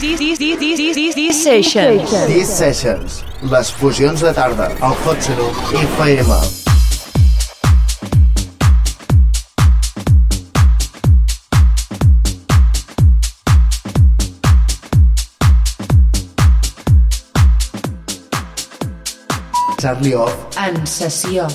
D-Sessions. D-Sessions. Les fusions de tarda, al Hot Serum i FM. Charlie Off. En sessió.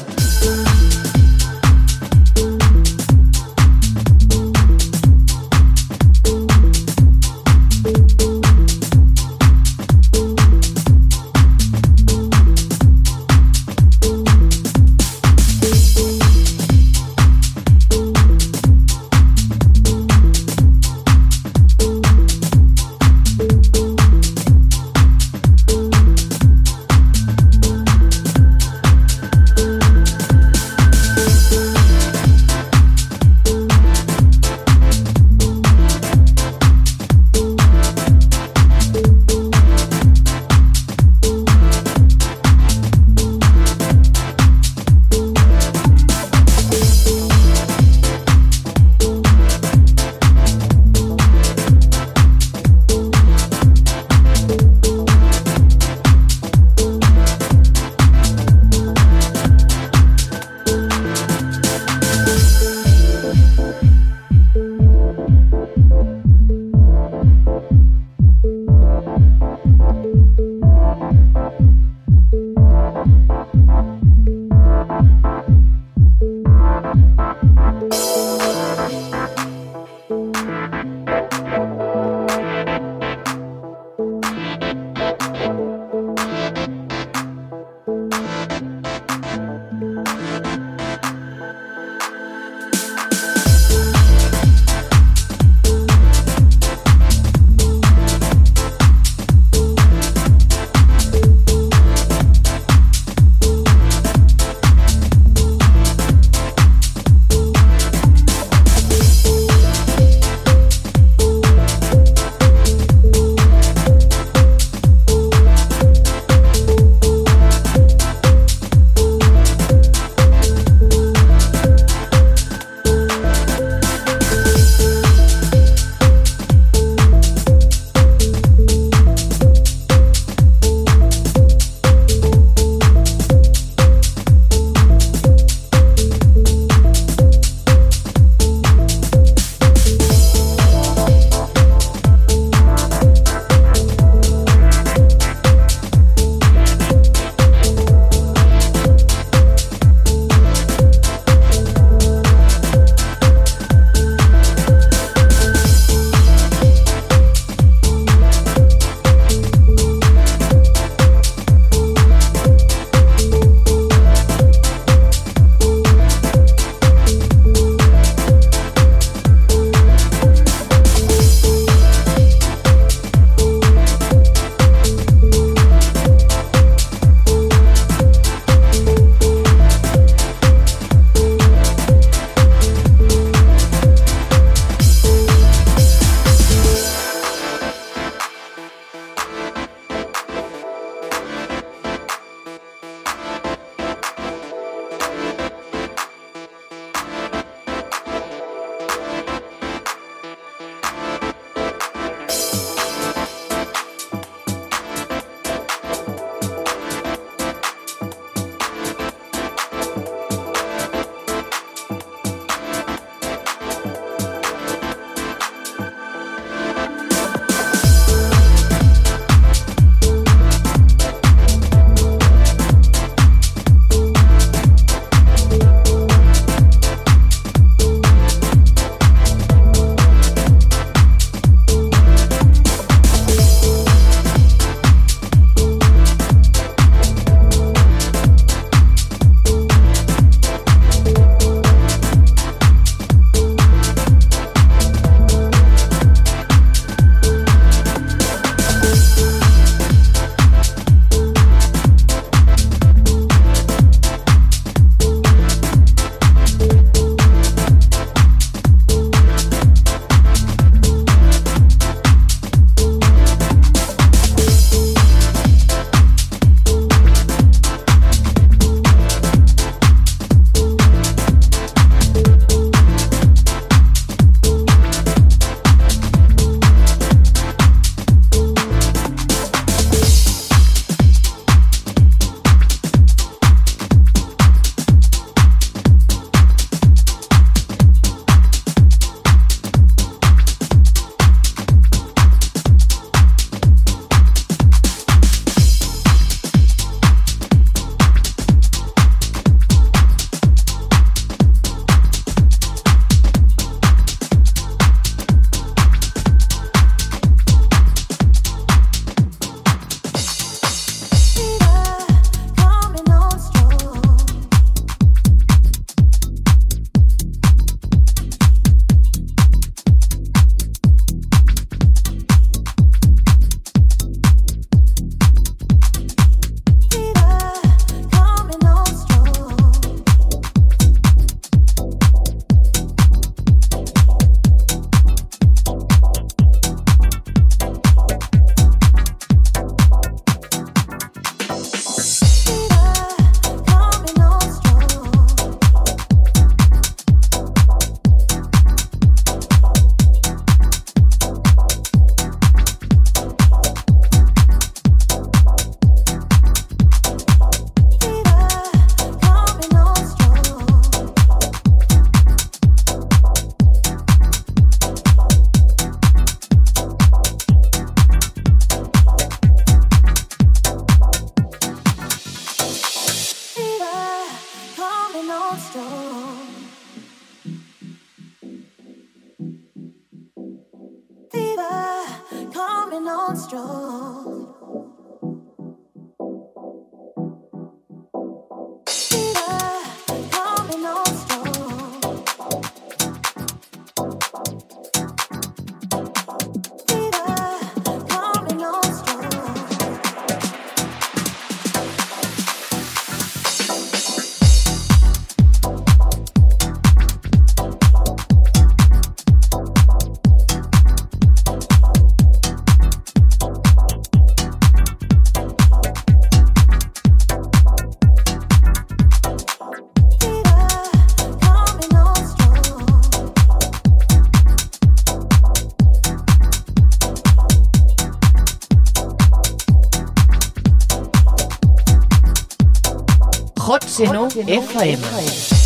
Senão FM. FM.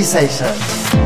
Sessions.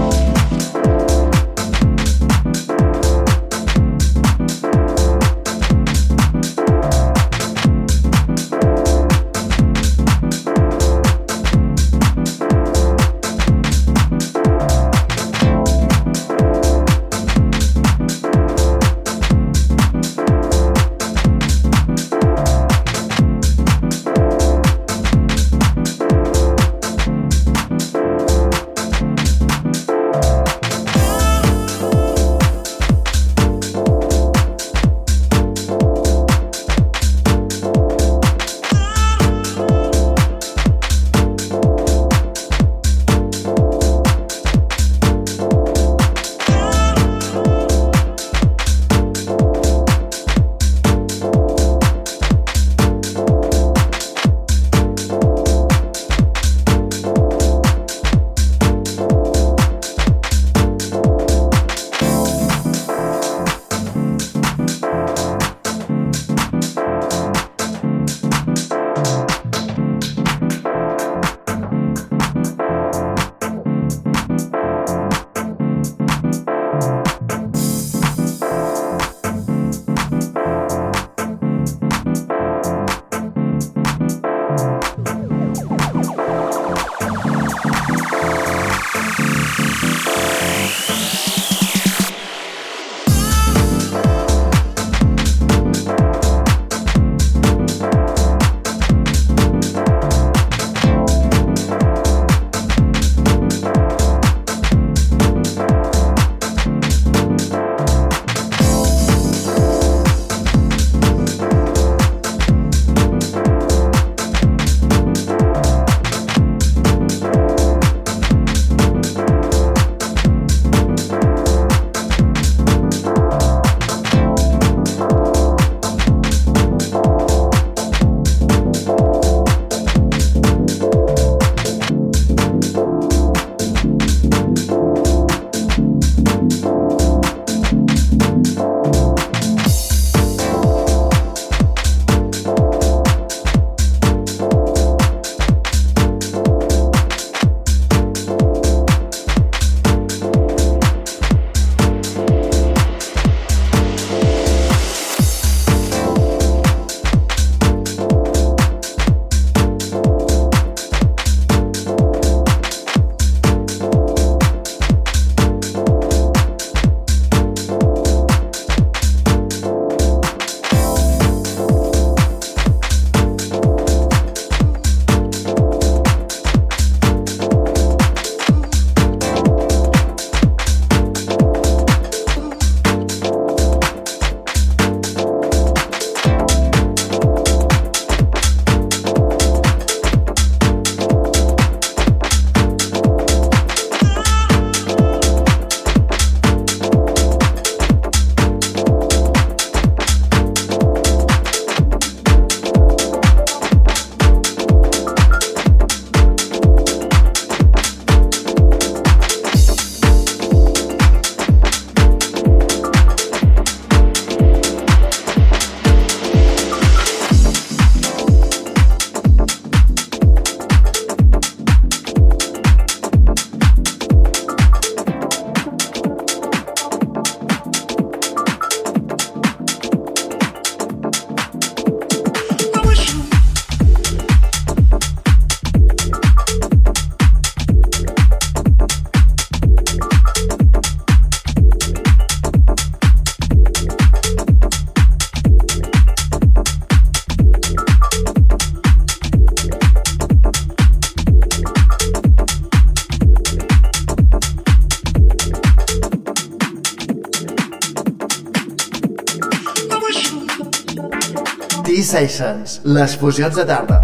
Les fusions de tarda.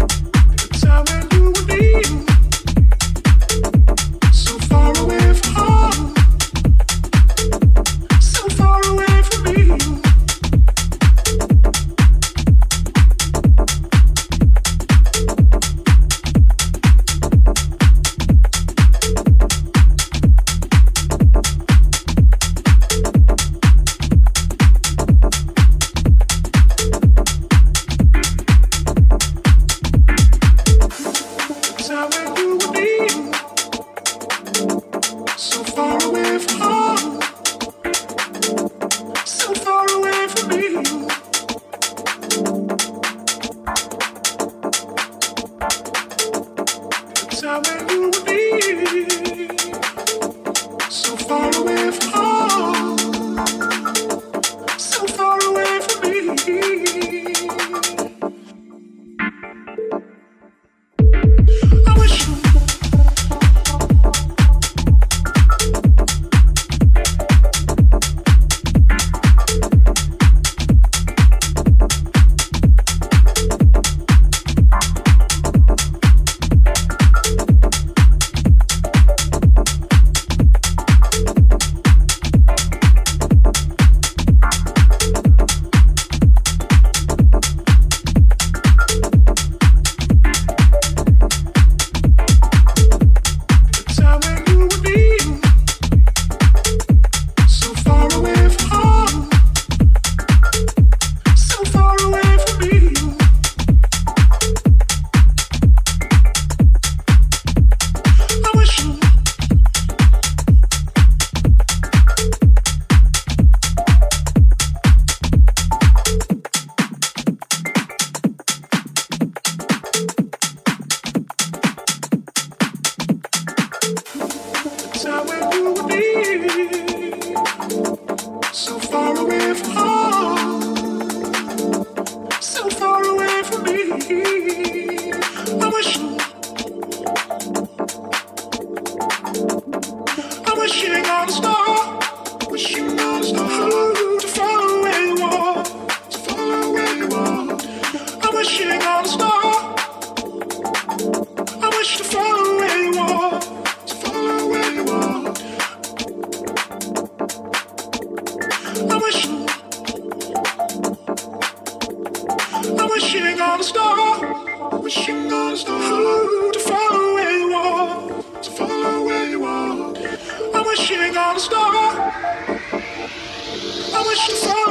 with wishing on a star, wishing on a star to follow where you are, to follow where you are. I'm wishing on a star. I wish to follow.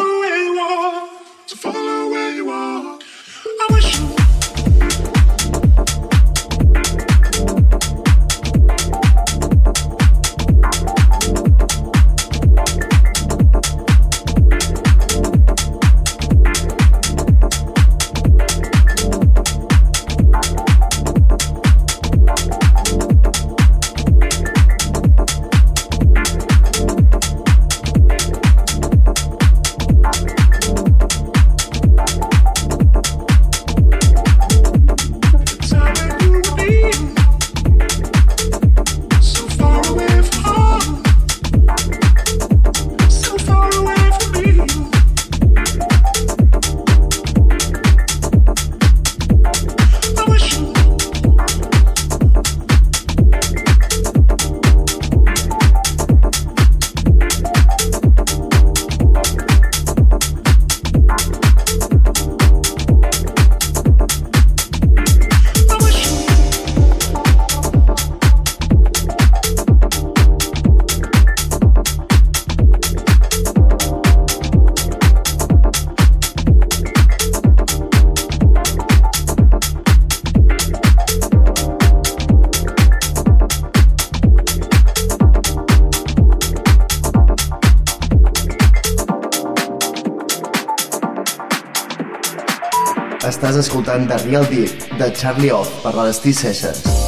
de Real de Charlie Off per la Destí Sessions.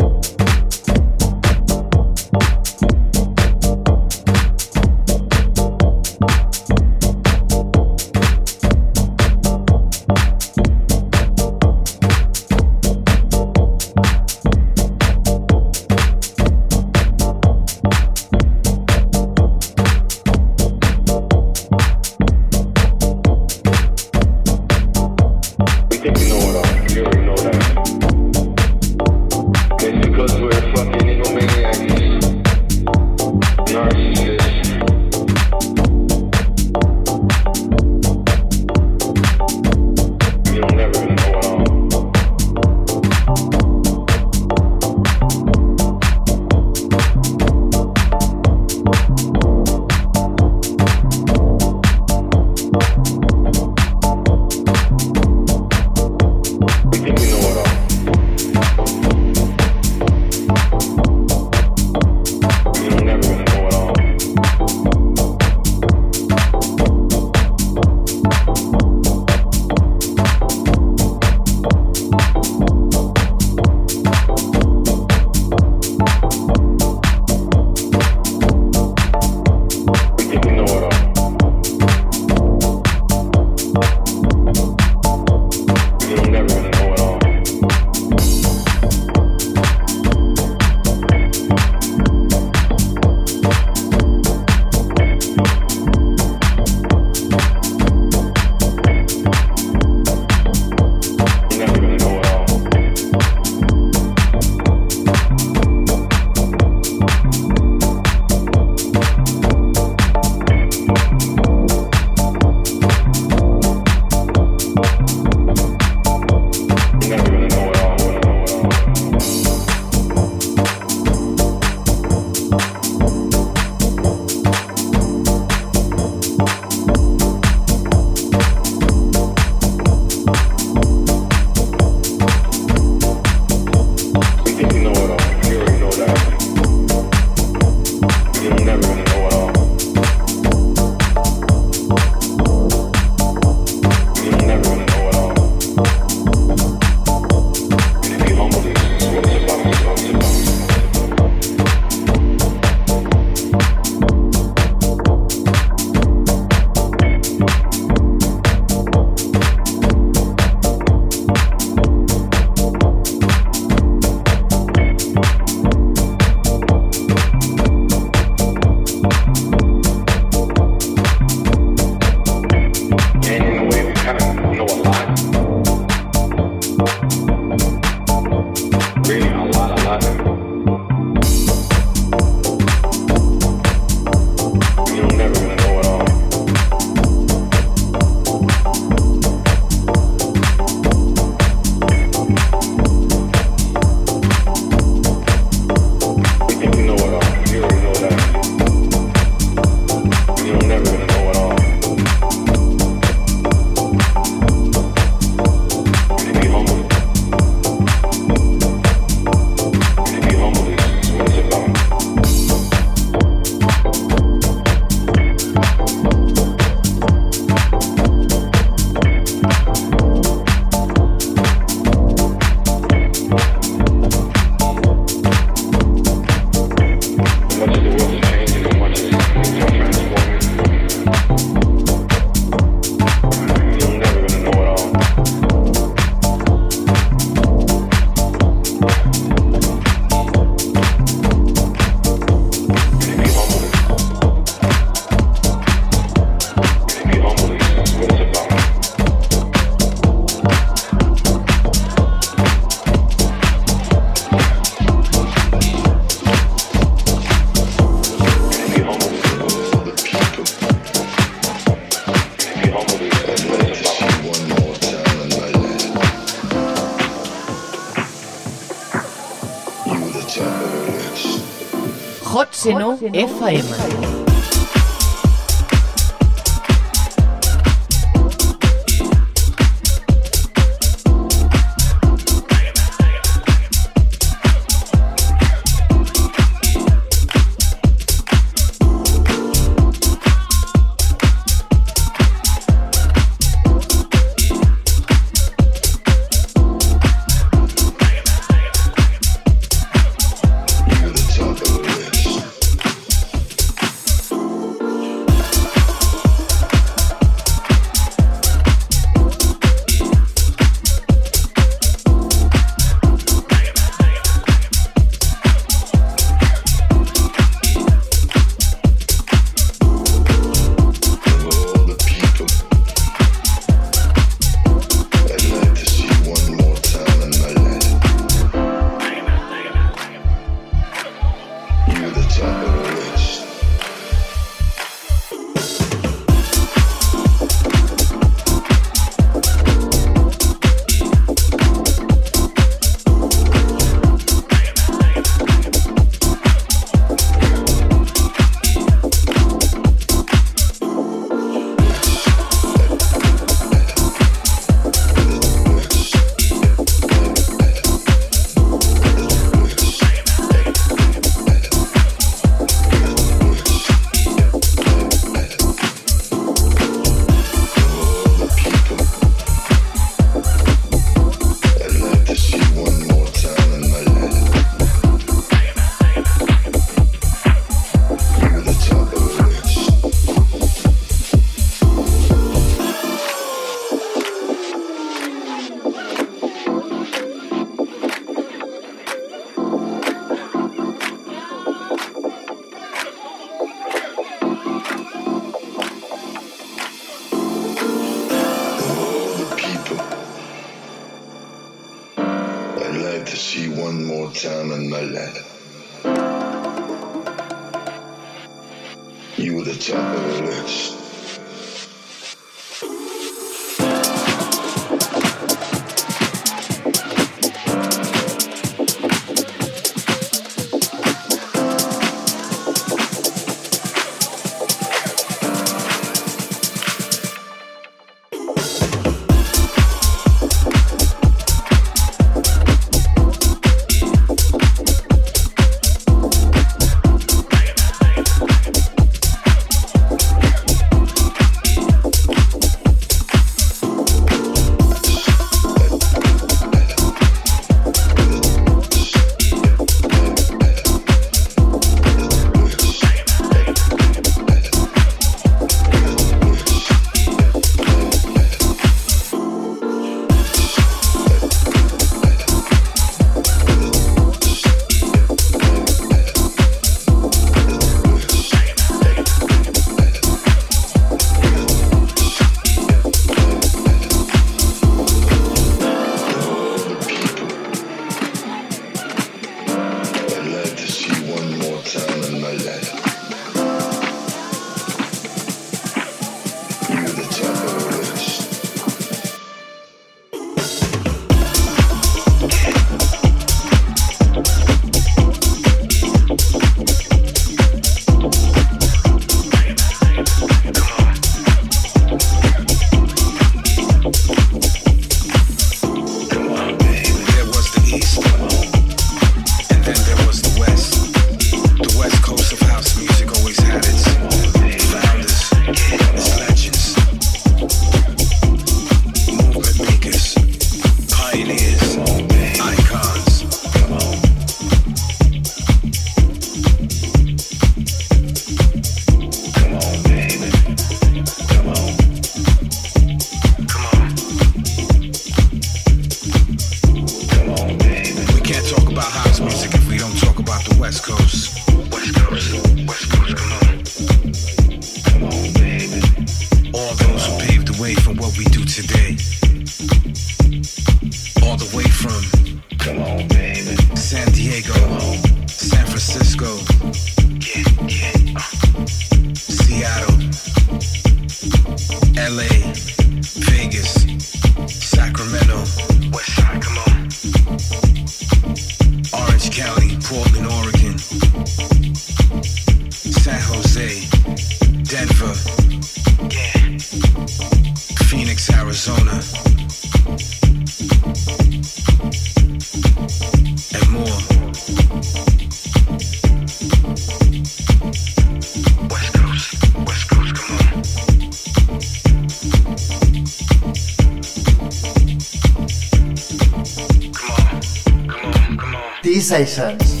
sensations.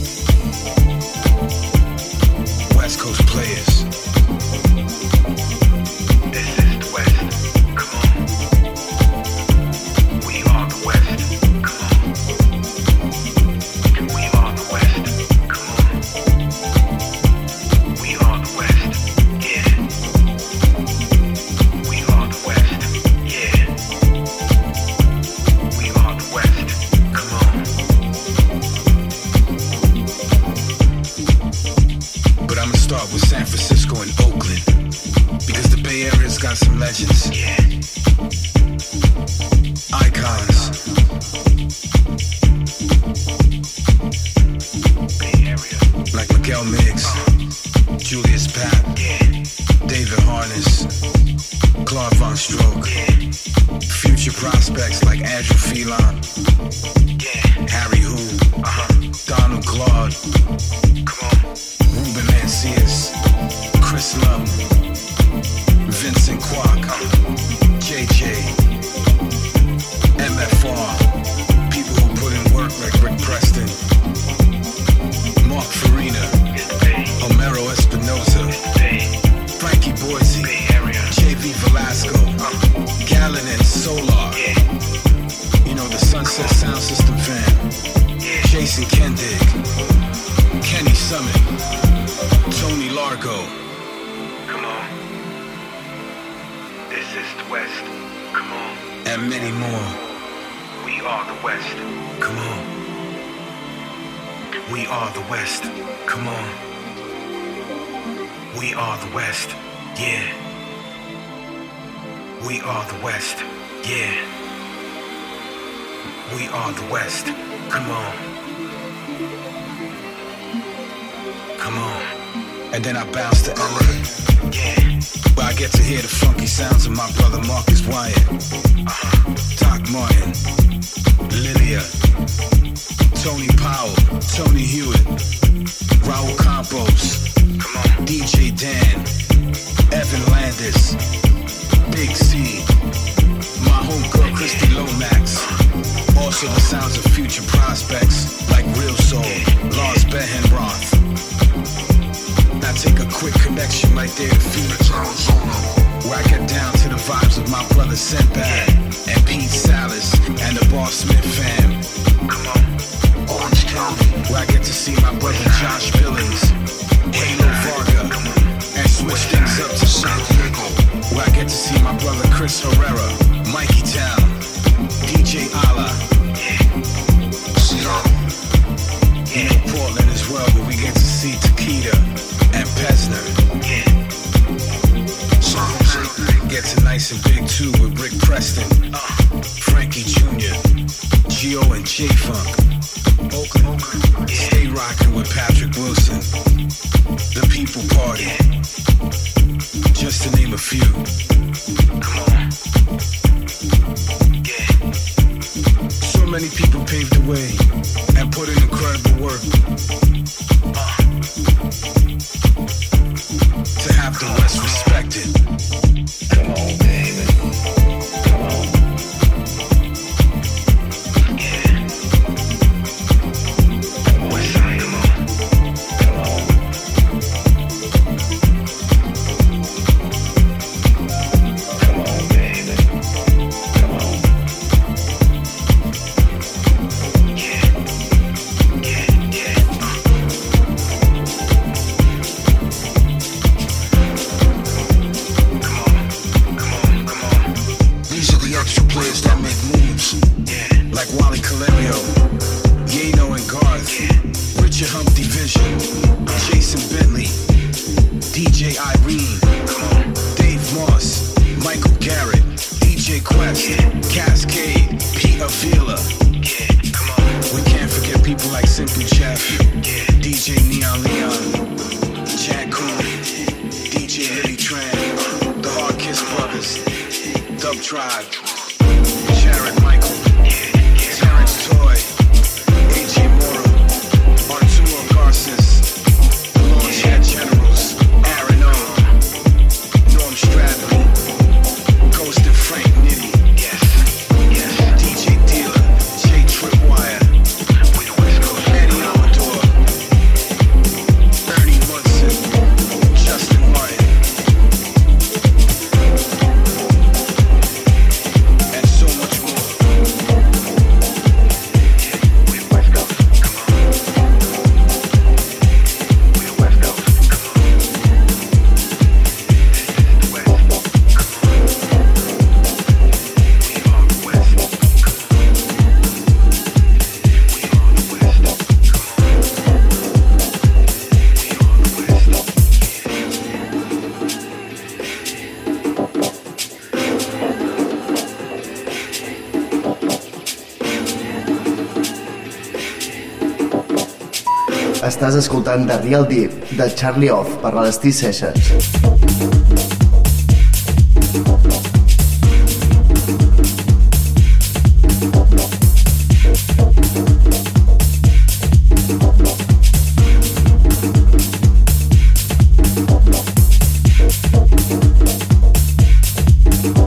got some legends. Yeah. Icons. Like Miguel Miggs, uh. Julius Papp, yeah. David Harness, Claude Von Stroke. Yeah. Future prospects like Andrew Phelan, Harry Who, uh-huh. Donald Glaude, Ruben Mancias. and Ken Kenny Summit, Tony Largo. Come on. This is the West. Come on. And many more. We are the West. Come on. We are the West. Come on. We are the West. Yeah. We are the West. Yeah. We are the West. Come on. and then I bounce to LA. Yeah. Where I get to hear the funky sounds of my brother Marcus Wyatt. Uh-huh. Doc Martin, Lilia, Tony Powell, Tony Hewitt, Raul Campos, DJ Dan, Evan Landis, Big C, my homegirl Christy Lomax. Also the sounds of future prospects like Real Soul, Lars Behrenroth. Take a quick connection right there to Phoenix. Whack it down to the vibes of my brother Setback and Pete Salas and the Boss Smith fam. Come on, Orange County. Where I get to see my brother Josh Billings, Halo Varga, and switch things up to San Diego. Where I get to see my brother Chris Herrera, Mikey Town, DJ Allah. and Big Two with Rick Preston, uh, Frankie Jr., Geo and J Funk. Oakland, yeah. stay rocking with Patrick Wilson, The People Party, yeah. just to name a few. Come on, yeah. So many people paved the way and put in incredible work. Uh. To have the West respected. tried. escoltant The Real Deep de Charlie Off per a les T-Sessions.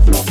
Thank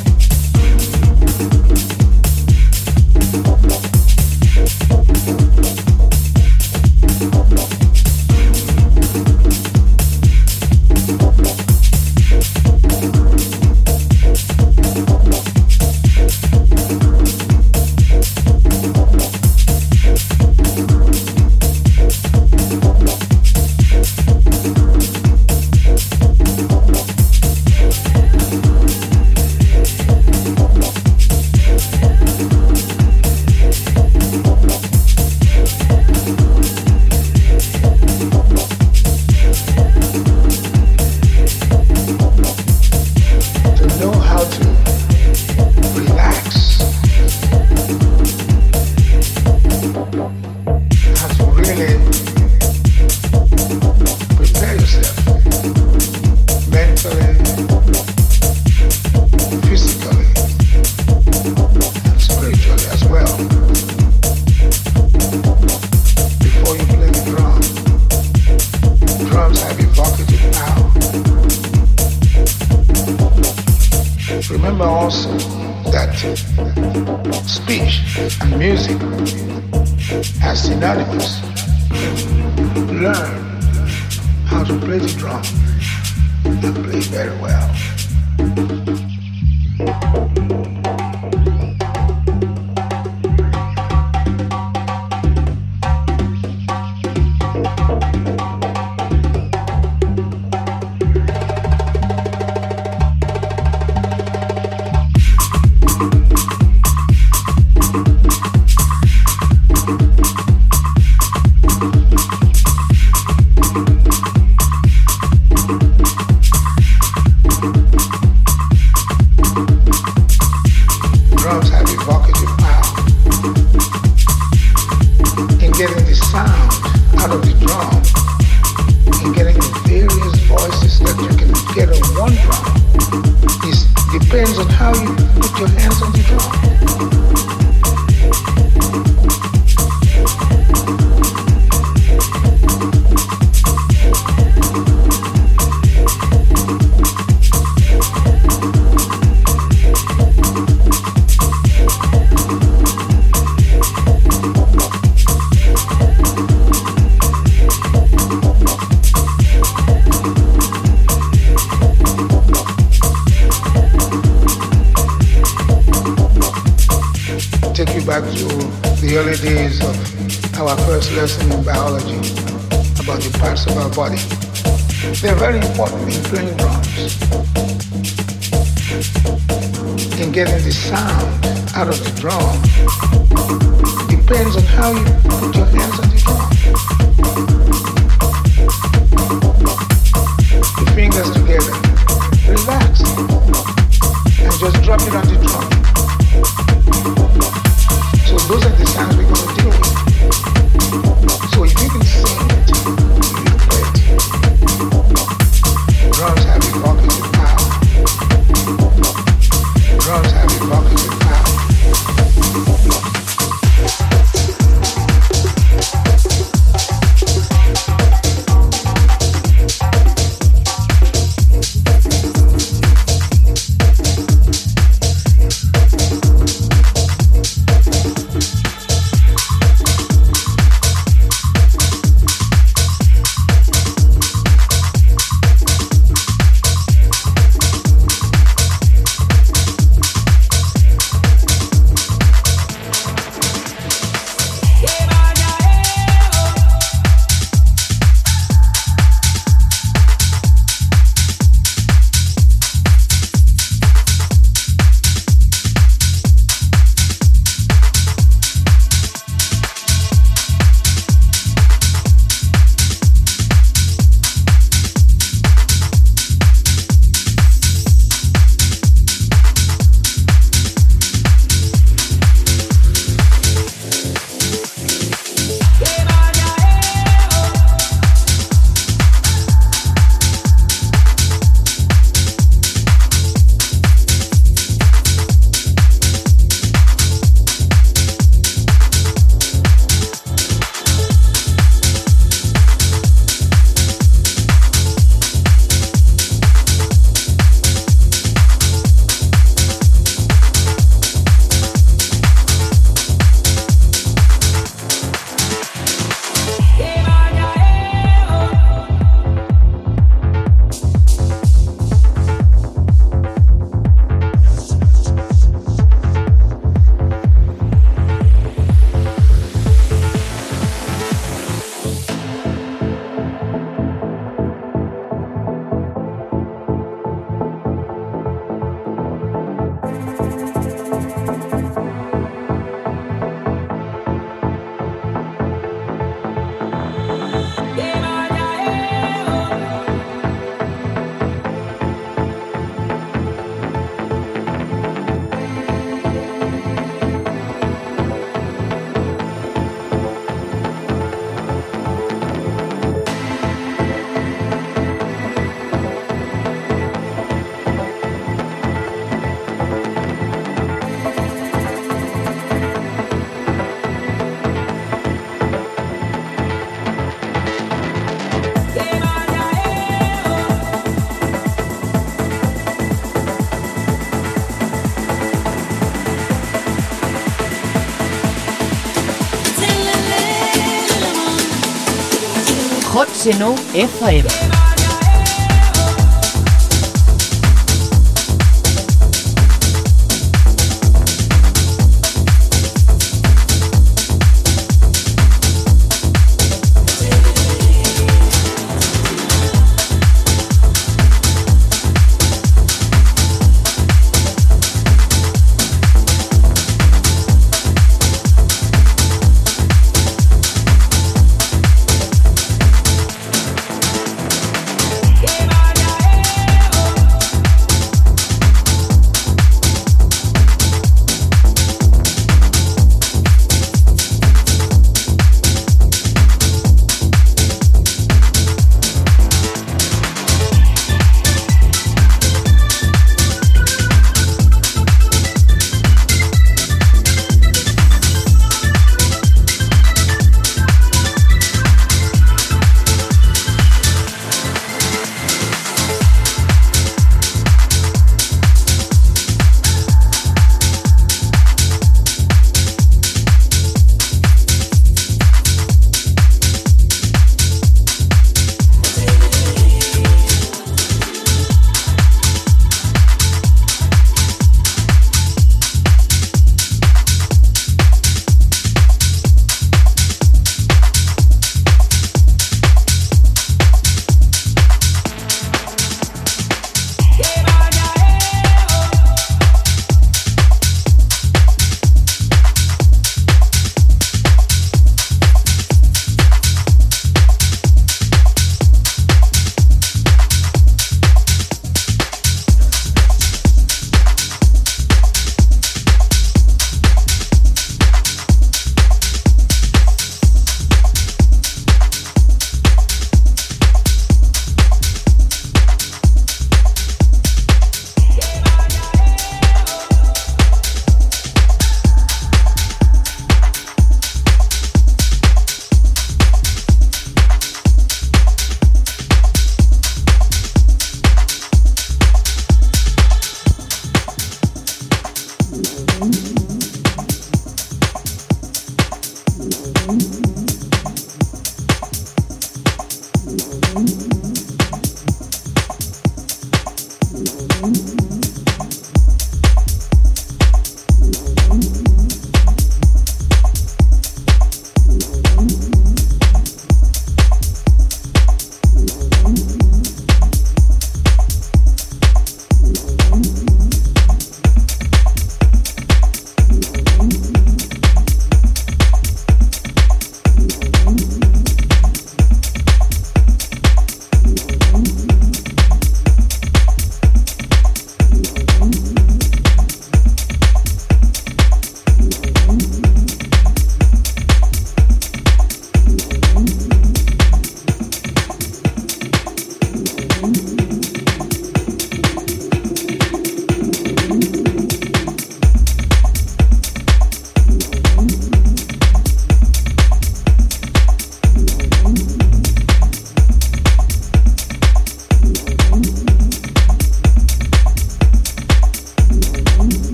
S9 FM.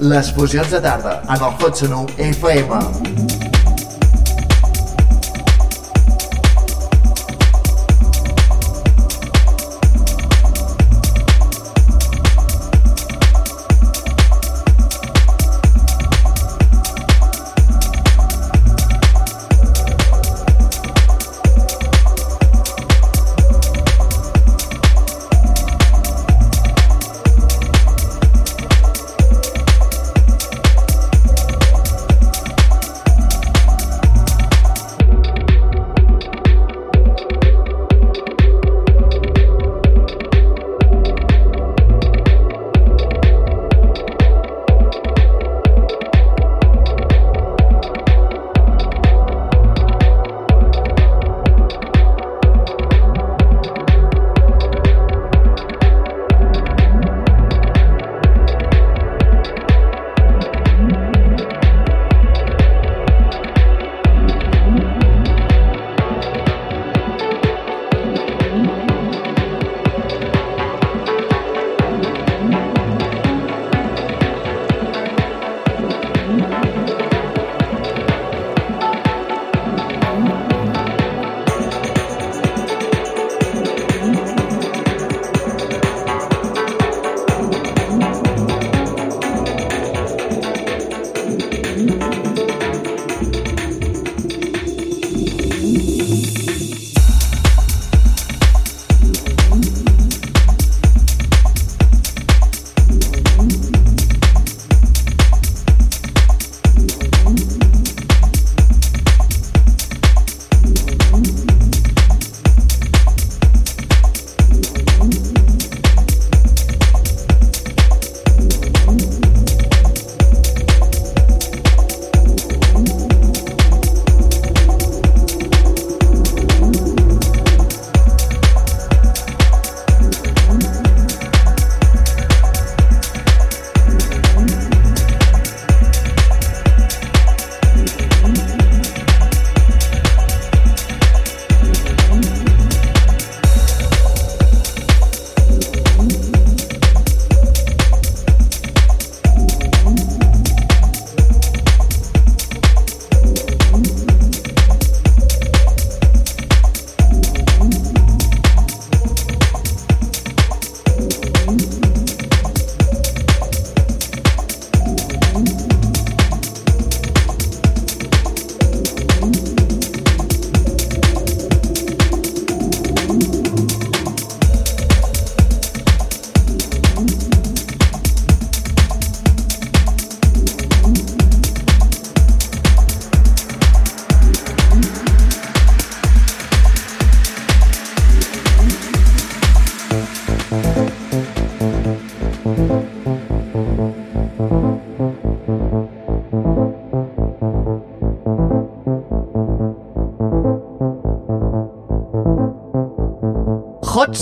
Les fusions de tarda en el Hot Sonu FM.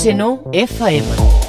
Seno FM.